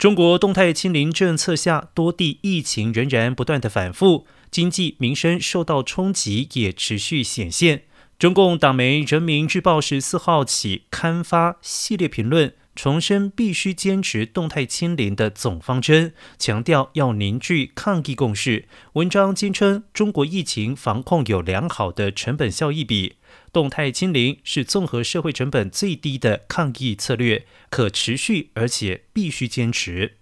中国动态清零政策下，多地疫情仍然不断的反复，经济民生受到冲击也持续显现。中共党媒《人民日报》十四号起刊发系列评论。重申必须坚持动态清零的总方针，强调要凝聚抗疫共识。文章坚称，中国疫情防控有良好的成本效益比，动态清零是综合社会成本最低的抗疫策略，可持续而且必须坚持。